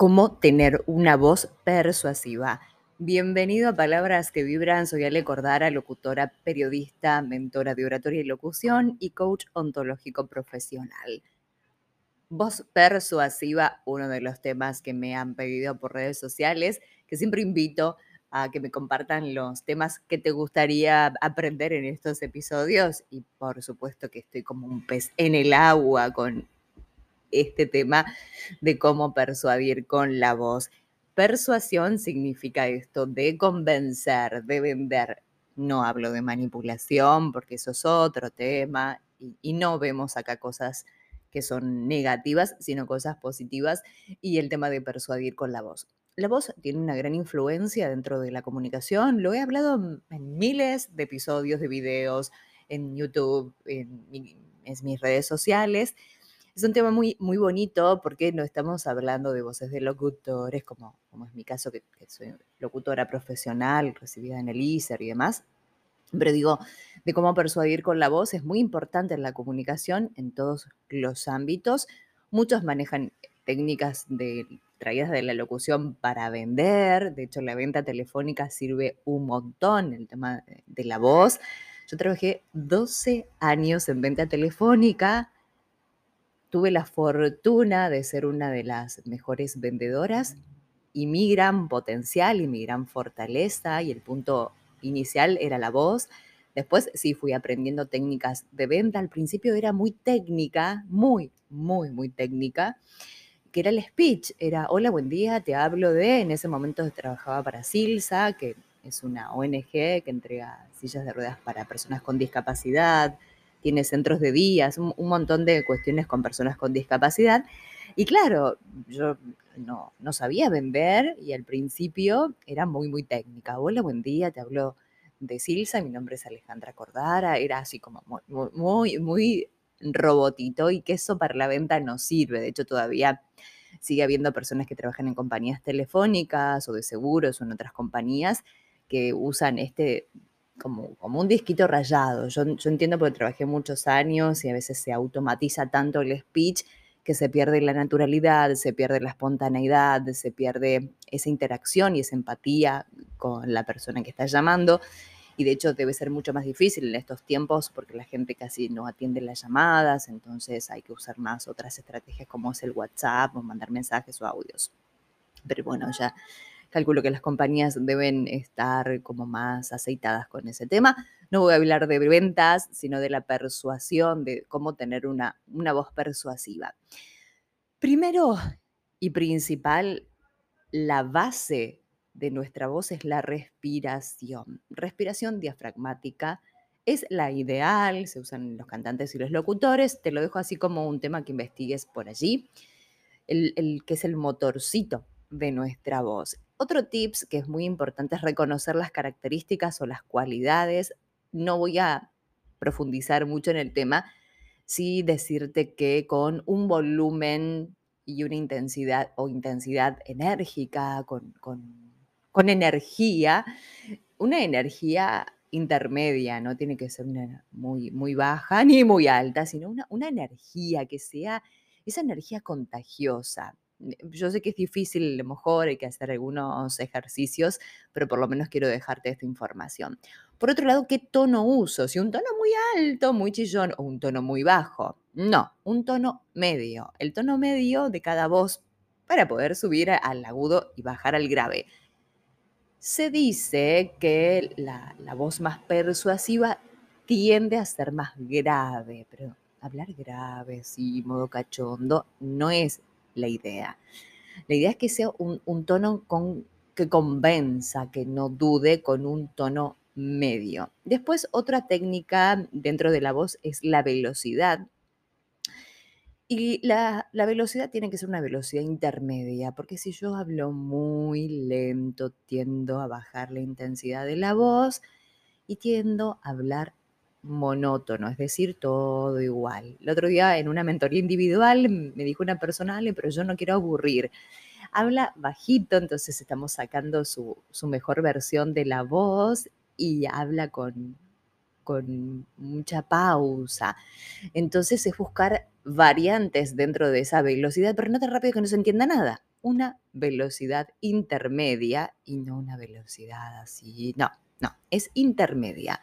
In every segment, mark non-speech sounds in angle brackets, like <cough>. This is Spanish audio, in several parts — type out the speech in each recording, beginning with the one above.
cómo tener una voz persuasiva. Bienvenido a Palabras que Vibran. Soy Ale Cordara, locutora, periodista, mentora de oratoria y locución y coach ontológico profesional. Voz persuasiva, uno de los temas que me han pedido por redes sociales, que siempre invito a que me compartan los temas que te gustaría aprender en estos episodios y por supuesto que estoy como un pez en el agua con este tema de cómo persuadir con la voz. Persuasión significa esto de convencer, de vender. No hablo de manipulación porque eso es otro tema y, no vemos acá cosas que son negativas, sino cosas positivas y el tema de persuadir con la voz. La voz tiene una gran influencia dentro de la comunicación. Lo he hablado en miles de episodios de videos, en YouTube, en, mis redes sociales es un tema muy, muy bonito porque no estamos hablando de voces de locutores, como, como es mi caso, que, soy locutora profesional, recibida en el ISER y demás. Pero digo, de cómo persuadir con la voz es muy importante en la comunicación en todos los ámbitos. Muchos manejan técnicas de, traídas de la locución para vender. De hecho, la venta telefónica sirve un montón, el tema de la voz. Yo trabajé 12 años en venta telefónica tuve la fortuna de ser una de las mejores vendedoras y mi gran potencial y mi gran fortaleza y el punto inicial era la voz. Después sí fui aprendiendo técnicas de venta. Al principio era muy técnica, muy, muy, muy técnica, que era el speech. Era, hola, buen día, te hablo de, en ese momento trabajaba para Silsa, que es una ONG que entrega sillas de ruedas para personas con discapacidad, tiene centros de días, un, montón de cuestiones con personas con discapacidad. Y claro, yo no, no, sabía vender y al principio era muy, muy técnica. Hola, buen día, te hablo de Silsa, mi nombre es Alejandra Cordara, era así como muy, muy, muy robotito y que eso para la venta no sirve. De hecho, todavía sigue habiendo personas que trabajan en compañías telefónicas o de seguros o en otras compañías que usan este como, un disquito rayado. Yo, yo entiendo porque trabajé muchos años y a veces se automatiza tanto el speech que se pierde la naturalidad, se pierde la espontaneidad, se pierde esa interacción y esa empatía con la persona que está llamando. Y de hecho debe ser mucho más difícil en estos tiempos porque la gente casi no atiende las llamadas, entonces hay que usar más otras estrategias como es el WhatsApp o mandar mensajes o audios. Pero bueno, ya Calculo que las compañías deben estar como más aceitadas con ese tema. No voy a hablar de ventas, sino de la persuasión, de cómo tener una, una voz persuasiva. Primero y principal, la base de nuestra voz es la respiración. Respiración diafragmática es la ideal, se usan los cantantes y los locutores. Te lo dejo así como un tema que investigues por allí, el, que es el motorcito de nuestra voz. Otro tips que es muy importante es reconocer las características o las cualidades. No voy a profundizar mucho en el tema, sí decirte que con un volumen y una intensidad o intensidad enérgica, con, energía, una energía intermedia, no tiene que ser una muy, muy baja <laughs> ni muy alta, sino una, una energía que sea esa energía contagiosa. Yo sé que es difícil, a lo mejor hay que hacer algunos ejercicios, pero por lo menos quiero dejarte esta información. Por otro lado, ¿qué tono uso? Si un tono muy alto, muy chillón o un tono muy bajo. No, un tono medio. El tono medio de cada voz para poder subir al agudo y bajar al grave. Se dice que la, la voz más persuasiva tiende a ser más grave, pero hablar grave, sí, modo cachondo, no es la idea. La idea es que sea un, tono con, que convenza, que no dude con un tono medio. Después, otra técnica dentro de la voz es la velocidad. Y la, la, velocidad tiene que ser una velocidad intermedia, porque si yo hablo muy lento, tiendo a bajar la intensidad de la voz y tiendo a hablar monótono, es decir, todo igual. El otro día en una mentoría individual me dijo una persona, pero yo no quiero aburrir. Habla bajito, entonces estamos sacando su, mejor versión de la voz y habla con, con mucha pausa. Entonces es buscar variantes dentro de esa velocidad, pero no tan rápido que no se entienda nada. una velocidad intermedia y no una velocidad así. No, no, es intermedia.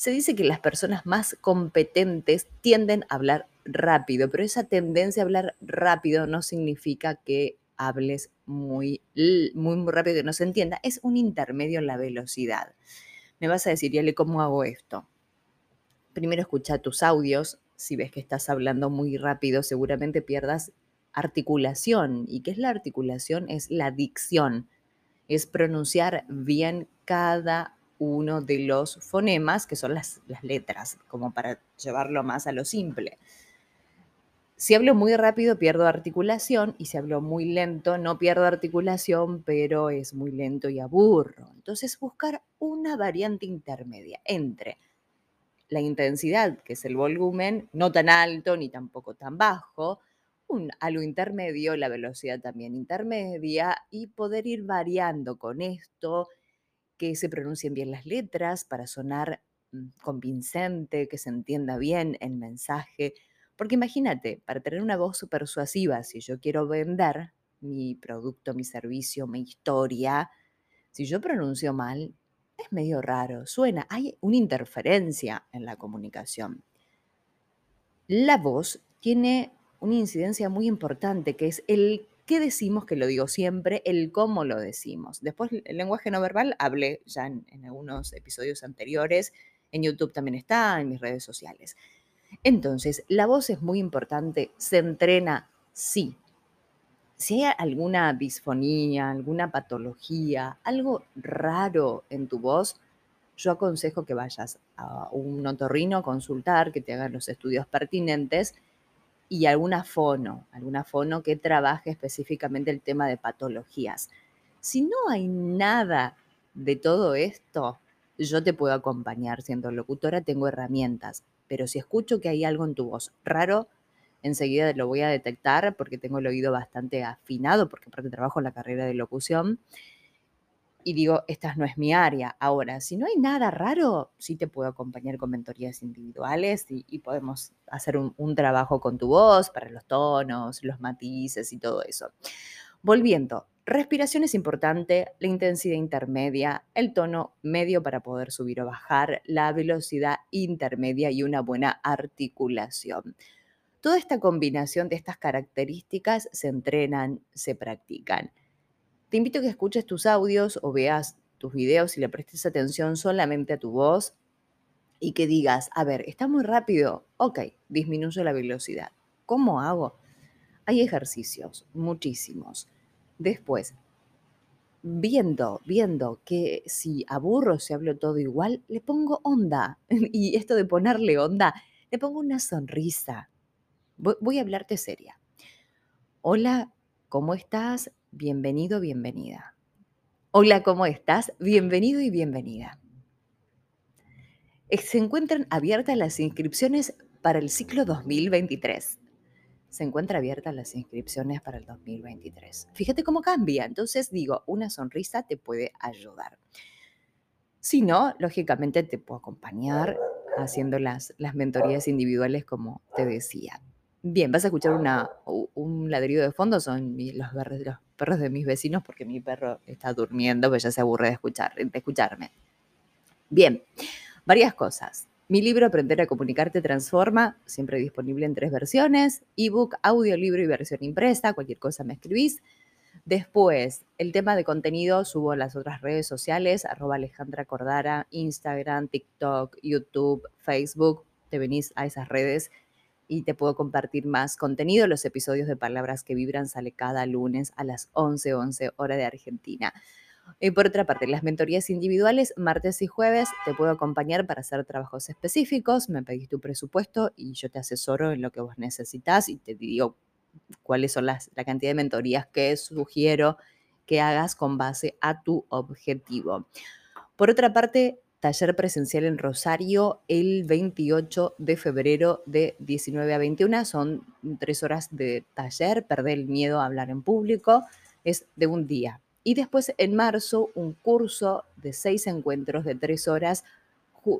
Se dice que las personas más competentes tienden a hablar rápido, pero esa tendencia a hablar rápido no significa que hables muy, muy, muy rápido que no se entienda. Es un intermedio en la velocidad. Me vas a decir, Yale, ¿cómo hago esto? Primero escucha tus audios. Si ves que estás hablando muy rápido, seguramente pierdas articulación. ¿Y qué es la articulación? Es la dicción. Es pronunciar bien cada uno de los fonemas, que son las, letras, como para llevarlo más a lo simple. Si hablo muy rápido, pierdo articulación y si hablo muy lento, no pierdo articulación, pero es muy lento y aburro. Entonces, buscar una variante intermedia entre la intensidad, que es el volumen, no tan alto ni tampoco tan bajo, un algo intermedio, la velocidad también intermedia y poder ir variando con esto, que se pronuncien bien las letras para sonar mm, convincente, que se entienda bien el mensaje porque imagínate, para tener una voz persuasiva, si yo quiero vender mi producto, mi servicio, mi historia, si yo pronuncio mal, es medio raro, suena, hay una interferencia en la comunicación. La voz tiene una incidencia muy importante, que es el qué decimos, que lo digo siempre, el cómo lo decimos. Después, el lenguaje no verbal, hablé ya en, en algunos episodios anteriores, en YouTube también está, en mis redes sociales. Entonces, la voz es muy importante, se entrena, sí. Si hay alguna disfonía, alguna patología, algo raro en tu voz, yo aconsejo que vayas a un otorrino a consultar, que te hagan los estudios pertinentes y alguna fono, alguna fono que trabaje específicamente el tema de patologías. Si no hay nada de todo esto, yo te puedo acompañar siendo locutora, tengo herramientas pero si escucho que hay algo en tu voz raro, enseguida lo voy a detectar porque tengo el oído bastante afinado, porque aparte trabajo en la carrera de locución. Y digo, esta no es mi área. Ahora, si no hay nada raro, sí te puedo acompañar con mentorías individuales y, podemos hacer un, un trabajo con tu voz para los tonos, los matices y todo eso. Volviendo, Respiración es importante, la intensidad intermedia, el tono medio para poder subir o bajar, la velocidad intermedia y una buena articulación. Toda esta combinación de estas características se entrenan, se practican. Te invito a que escuches tus audios o veas tus videos y le prestes atención solamente a tu voz y que digas, a ver, está muy rápido, ok, disminuyo la velocidad. ¿Cómo hago? Hay ejercicios, muchísimos Después, viendo, viendo que si aburro, si hablo todo igual, le pongo onda. <laughs> Y esto de ponerle onda, le pongo una sonrisa. Voy a hablarte seria. Hola, ¿cómo estás? Bienvenido, bienvenida. Hola, ¿cómo estás? Bienvenido y bienvenida. Se encuentran abiertas las inscripciones para el ciclo 2023 se encuentra abiertas las inscripciones para el 2023. Fíjate cómo cambia. Entonces digo, una sonrisa te puede ayudar. Si no, lógicamente te puedo acompañar haciendo las, las mentorías individuales como te decía. Bien, vas a escuchar un ladrido de fondo, son los, los, perros de mis vecinos porque mi perro está durmiendo, pues ya se aburre de, escuchar, de escucharme. Bien, varias cosas. Mi libro Aprender a comunicarte transforma, siempre disponible en tres versiones, ebook, audiolibro y versión impresa, cualquier cosa me escribís. Después, el tema de contenido subo a las otras redes sociales, arroba Alejandra Cordara, Instagram, TikTok, YouTube, Facebook. Te venís a esas redes y te puedo compartir más contenido. Los episodios de Palabras que Vibran sale cada lunes a las 11:11 11 hora de Argentina. Y por otra parte, las mentorías individuales, martes y jueves, te puedo acompañar para hacer trabajos específicos, me pedís tu presupuesto y yo te asesoro en lo que vos necesitas y te digo cuáles son las, la cantidad de mentorías que sugiero que hagas con base a tu objetivo. Por otra parte, taller presencial en Rosario el 28 de febrero de 19 a 21. Son tres horas de taller, perder el miedo a hablar en público. Es de un día, y después en marzo un curso de seis encuentros de tres horas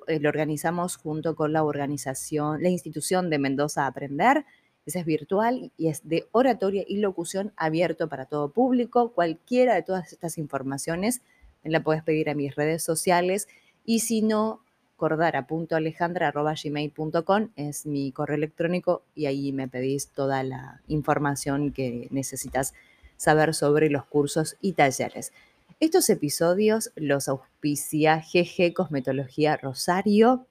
eh, lo organizamos junto con la organización, la institución de Mendoza Aprender Ese es virtual y es de oratoria y locución abierto para todo público. Cualquiera de todas estas informaciones la puedes pedir a mis redes sociales y si no, cordara.alejandra.gmail.com es mi correo electrónico y ahí me pedís toda la información que necesitas saber sobre los cursos y talleres. Estos episodios los auspicia GG Cosmetología Rosario,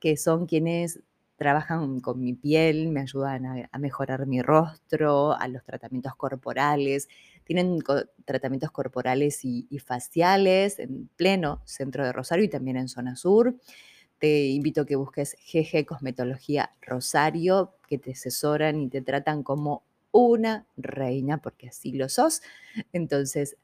que son quienes trabajan con mi piel, me ayudan a, mejorar mi rostro, a los tratamientos corporales. Tienen tratamientos corporales y, faciales en pleno centro de Rosario y también en zona sur. Te invito a que busques GG Cosmetología Rosario, que te asesoran y te tratan como una reina, porque así lo sos. Entonces,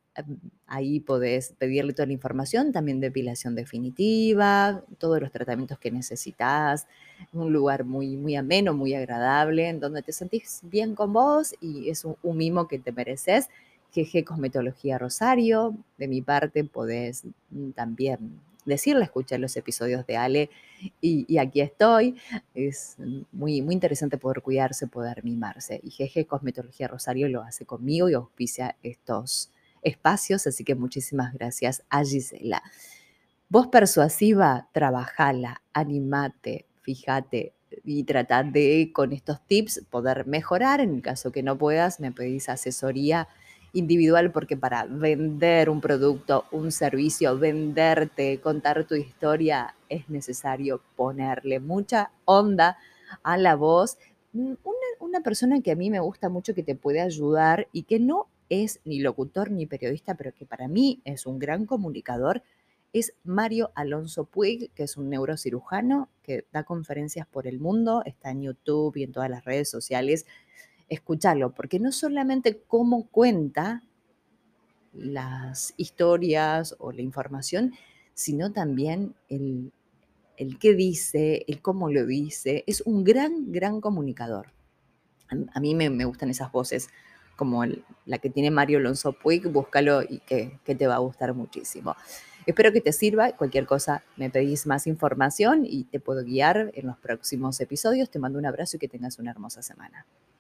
Ahí podés pedirle toda la información, también depilación definitiva, todos los tratamientos que necesitas. Un lugar muy, muy ameno, muy agradable, en donde te sentís bien con vos y es un, mimo que te mereces. GG Cosmetología Rosario. De mi parte, podés mm, también decirle, escuchar los episodios de Ale y, aquí estoy. Es muy, muy interesante poder cuidarse, poder mimarse. Y GG Cosmetología Rosario lo hace conmigo y auspicia estos espacios, así que muchísimas gracias a Gisela. Voz persuasiva, trabajala, animate, fíjate y trata de con estos tips poder mejorar. En el caso que no puedas, me pedís asesoría individual porque para vender un producto, un servicio, venderte, contar tu historia, es necesario ponerle mucha onda a la voz. Una, una persona que a mí me gusta mucho que te puede ayudar y que no es ni locutor ni periodista, pero que para mí es un gran comunicador, es Mario Alonso Puig, que es un neurocirujano que da conferencias por el mundo, está en YouTube y en todas las redes sociales. Escúchalo, porque no solamente cómo cuenta las historias o la información, sino también el, el qué dice, el cómo lo dice. Es un gran, gran comunicador. A, mí me, me gustan esas voces como la que tiene Mario Alonso Puig, búscalo y que, que, te va a gustar muchísimo. Espero que te sirva. Cualquier cosa me pedís más información y te puedo guiar en los próximos episodios. Te mando un abrazo y que tengas una hermosa semana.